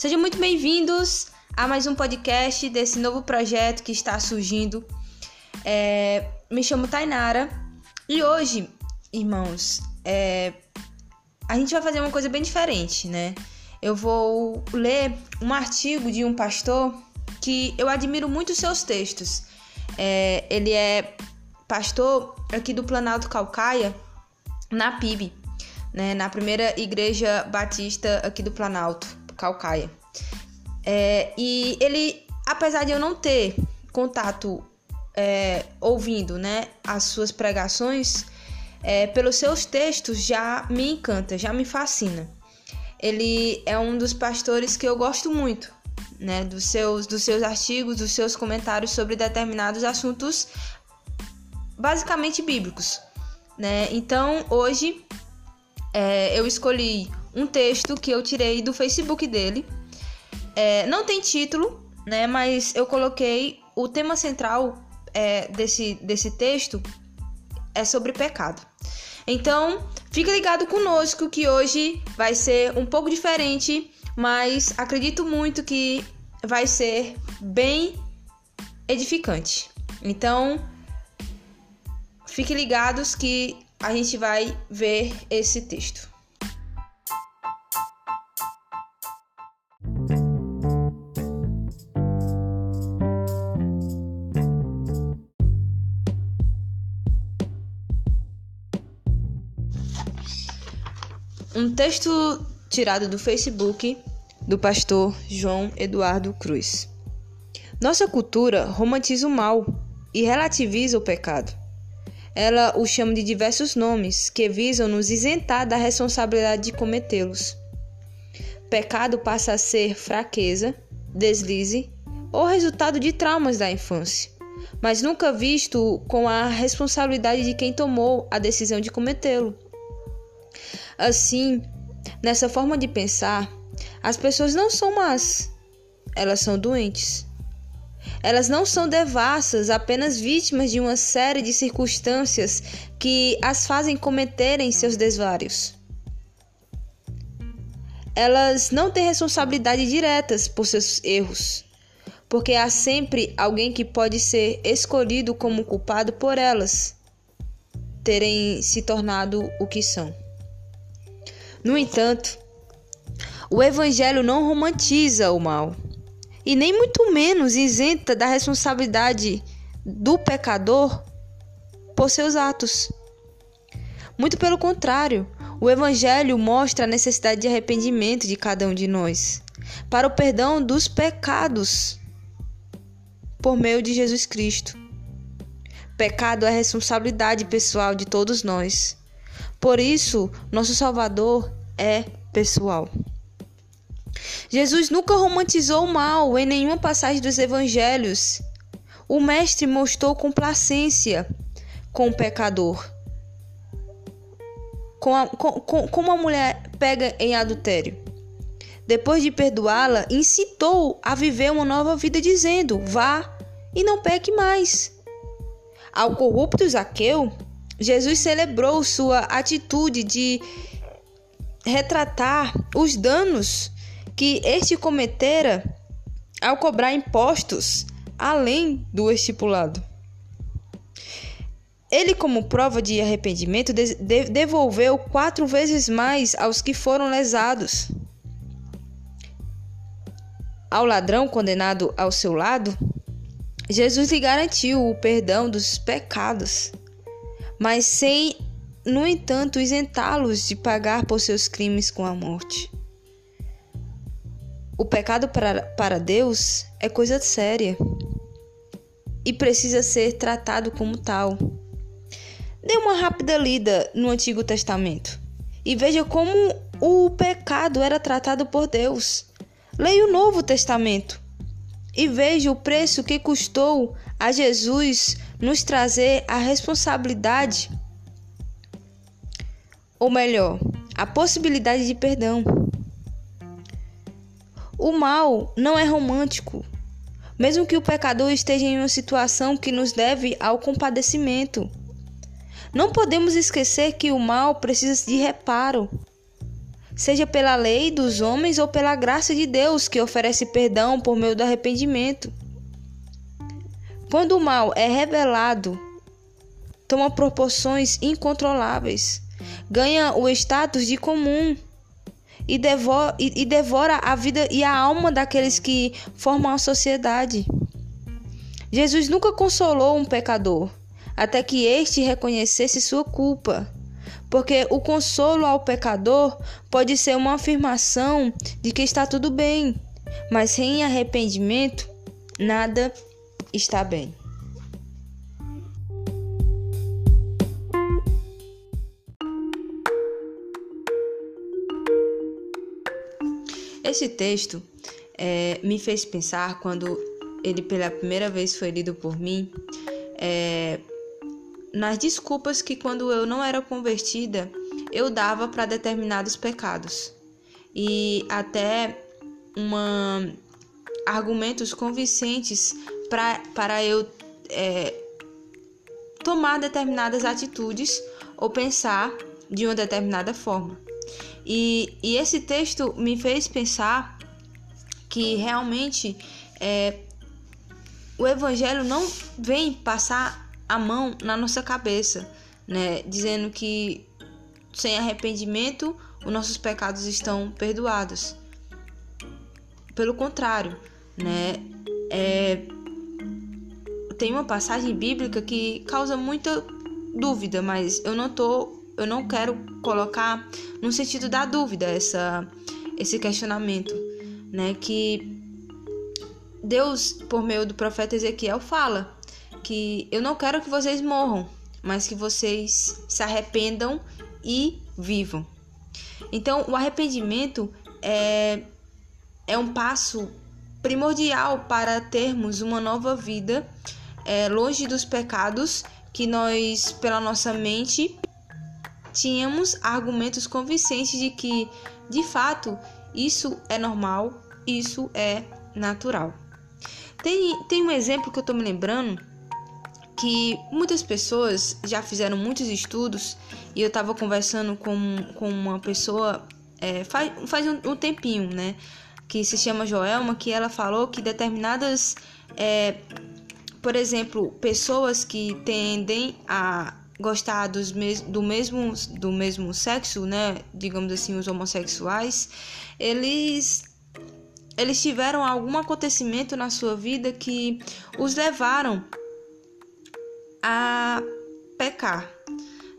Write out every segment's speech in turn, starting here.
Sejam muito bem-vindos a mais um podcast desse novo projeto que está surgindo. É, me chamo Tainara e hoje, irmãos, é, a gente vai fazer uma coisa bem diferente, né? Eu vou ler um artigo de um pastor que eu admiro muito os seus textos. É, ele é pastor aqui do Planalto Calcaia, na PIB, né, na primeira igreja batista aqui do Planalto Calcaia. É, e ele, apesar de eu não ter contato é, ouvindo né, as suas pregações, é, pelos seus textos já me encanta, já me fascina. Ele é um dos pastores que eu gosto muito, né, dos seus, dos seus artigos, dos seus comentários sobre determinados assuntos basicamente bíblicos. Né? Então, hoje é, eu escolhi um texto que eu tirei do Facebook dele. É, não tem título, né? Mas eu coloquei o tema central é, desse, desse texto é sobre pecado. Então, fique ligado conosco que hoje vai ser um pouco diferente, mas acredito muito que vai ser bem edificante. Então, fiquem ligados que a gente vai ver esse texto. Um texto tirado do Facebook do pastor João Eduardo Cruz. Nossa cultura romantiza o mal e relativiza o pecado. Ela o chama de diversos nomes que visam nos isentar da responsabilidade de cometê-los. Pecado passa a ser fraqueza, deslize ou resultado de traumas da infância, mas nunca visto com a responsabilidade de quem tomou a decisão de cometê-lo. Assim, nessa forma de pensar, as pessoas não são más, elas são doentes. Elas não são devassas, apenas vítimas de uma série de circunstâncias que as fazem cometerem seus desvários. Elas não têm responsabilidade diretas por seus erros, porque há sempre alguém que pode ser escolhido como culpado por elas terem se tornado o que são. No entanto, o Evangelho não romantiza o mal e nem muito menos isenta da responsabilidade do pecador por seus atos. Muito pelo contrário, o Evangelho mostra a necessidade de arrependimento de cada um de nós para o perdão dos pecados por meio de Jesus Cristo. Pecado é responsabilidade pessoal de todos nós. Por isso, nosso Salvador é pessoal. Jesus nunca romantizou o mal em nenhuma passagem dos evangelhos. O Mestre mostrou complacência com o pecador. A, com, como a mulher pega em adultério. Depois de perdoá-la, incitou a viver uma nova vida, dizendo: Vá e não peque mais. Ao corrupto Zaqueu, Jesus celebrou sua atitude de retratar os danos que este cometera ao cobrar impostos além do estipulado. Ele, como prova de arrependimento, devolveu quatro vezes mais aos que foram lesados. Ao ladrão condenado ao seu lado, Jesus lhe garantiu o perdão dos pecados, mas sem, no entanto, isentá-los de pagar por seus crimes com a morte. O pecado para, para Deus é coisa séria e precisa ser tratado como tal. Dê uma rápida lida no Antigo Testamento e veja como o pecado era tratado por Deus. Leia o Novo Testamento e veja o preço que custou a Jesus nos trazer a responsabilidade, ou melhor, a possibilidade de perdão. O mal não é romântico, mesmo que o pecador esteja em uma situação que nos deve ao compadecimento. Não podemos esquecer que o mal precisa de reparo. Seja pela lei dos homens ou pela graça de Deus que oferece perdão por meio do arrependimento. Quando o mal é revelado, toma proporções incontroláveis, ganha o status de comum e devora, e, e devora a vida e a alma daqueles que formam a sociedade. Jesus nunca consolou um pecador, até que este reconhecesse sua culpa. Porque o consolo ao pecador pode ser uma afirmação de que está tudo bem, mas sem arrependimento, nada está bem. Esse texto é, me fez pensar quando ele pela primeira vez foi lido por mim é, nas desculpas que quando eu não era convertida eu dava para determinados pecados e até uma argumentos convincentes pra, para eu é, tomar determinadas atitudes ou pensar de uma determinada forma. E, e esse texto me fez pensar que realmente é, o Evangelho não vem passar a mão na nossa cabeça, né? Dizendo que sem arrependimento os nossos pecados estão perdoados. Pelo contrário, né? É, tem uma passagem bíblica que causa muita dúvida, mas eu não tô eu não quero colocar no sentido da dúvida essa, esse questionamento, né? Que Deus, por meio do profeta Ezequiel, fala que eu não quero que vocês morram, mas que vocês se arrependam e vivam. Então, o arrependimento é, é um passo primordial para termos uma nova vida é, longe dos pecados que nós, pela nossa mente, tínhamos argumentos convincentes de que, de fato, isso é normal, isso é natural. Tem, tem um exemplo que eu estou me lembrando que muitas pessoas já fizeram muitos estudos e eu estava conversando com, com uma pessoa é, faz, faz um, um, tempinho, né? Que se chama Joelma, que ela falou que determinadas, é, por exemplo, pessoas que tendem a gostar dos mes do mesmo do mesmo sexo, né, digamos assim, os homossexuais, eles eles tiveram algum acontecimento na sua vida que os levaram a pecar,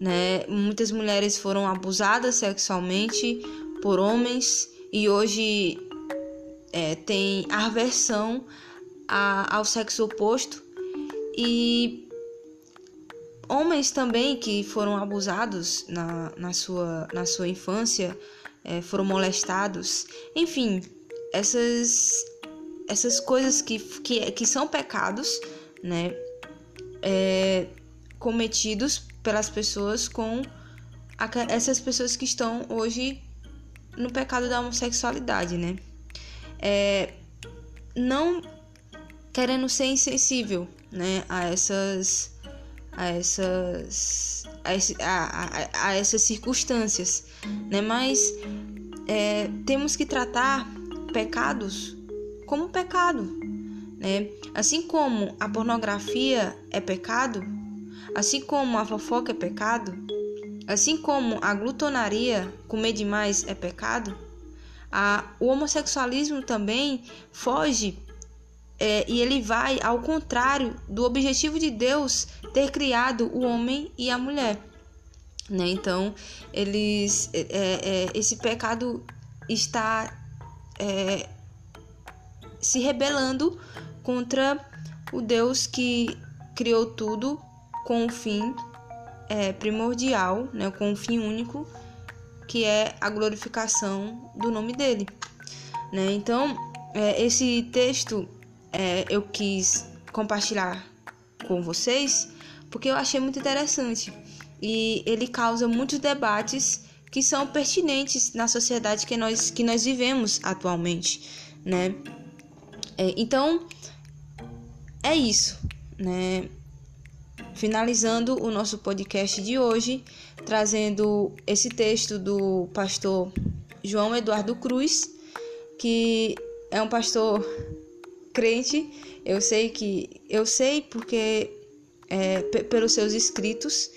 né? Muitas mulheres foram abusadas sexualmente por homens e hoje é, tem aversão a, ao sexo oposto. E homens também que foram abusados na, na, sua, na sua infância, é, foram molestados, enfim, essas, essas coisas que, que, que são pecados, né, é, cometidos pelas pessoas com essas pessoas que estão hoje no pecado da homossexualidade, né, é, não querendo ser insensível, né, a essas a essas, a, a, a, a essas circunstâncias, né? Mas é, temos que tratar pecados como pecado, né? Assim como a pornografia é pecado, assim como a fofoca é pecado, assim como a glutonaria, comer demais é pecado, a, o homossexualismo também foge é, e ele vai ao contrário do objetivo de Deus ter criado o homem e a mulher. Né? Então, eles, é, é, esse pecado está é, se rebelando contra o Deus que criou tudo com um fim é, primordial, né? com um fim único, que é a glorificação do nome dele. Né? Então, esse texto é, eu quis compartilhar com vocês porque eu achei muito interessante e ele causa muitos debates que são pertinentes na sociedade que nós, que nós vivemos atualmente, né? É, então, é isso, né? Finalizando o nosso podcast de hoje, trazendo esse texto do pastor João Eduardo Cruz, que é um pastor crente. Eu sei que eu sei porque é, pelos seus escritos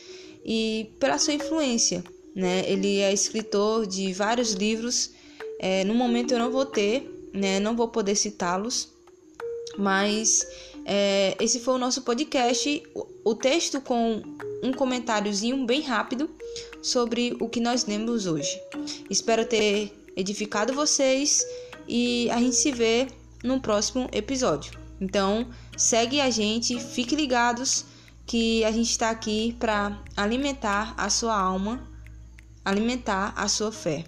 e pela sua influência, né? Ele é escritor de vários livros. É, no momento eu não vou ter, né? Não vou poder citá-los, mas é, esse foi o nosso podcast. O, o texto com um comentáriozinho bem rápido sobre o que nós lemos hoje. Espero ter edificado vocês e a gente se vê no próximo episódio. Então, segue a gente, fique ligados que a gente está aqui para alimentar a sua alma, alimentar a sua fé.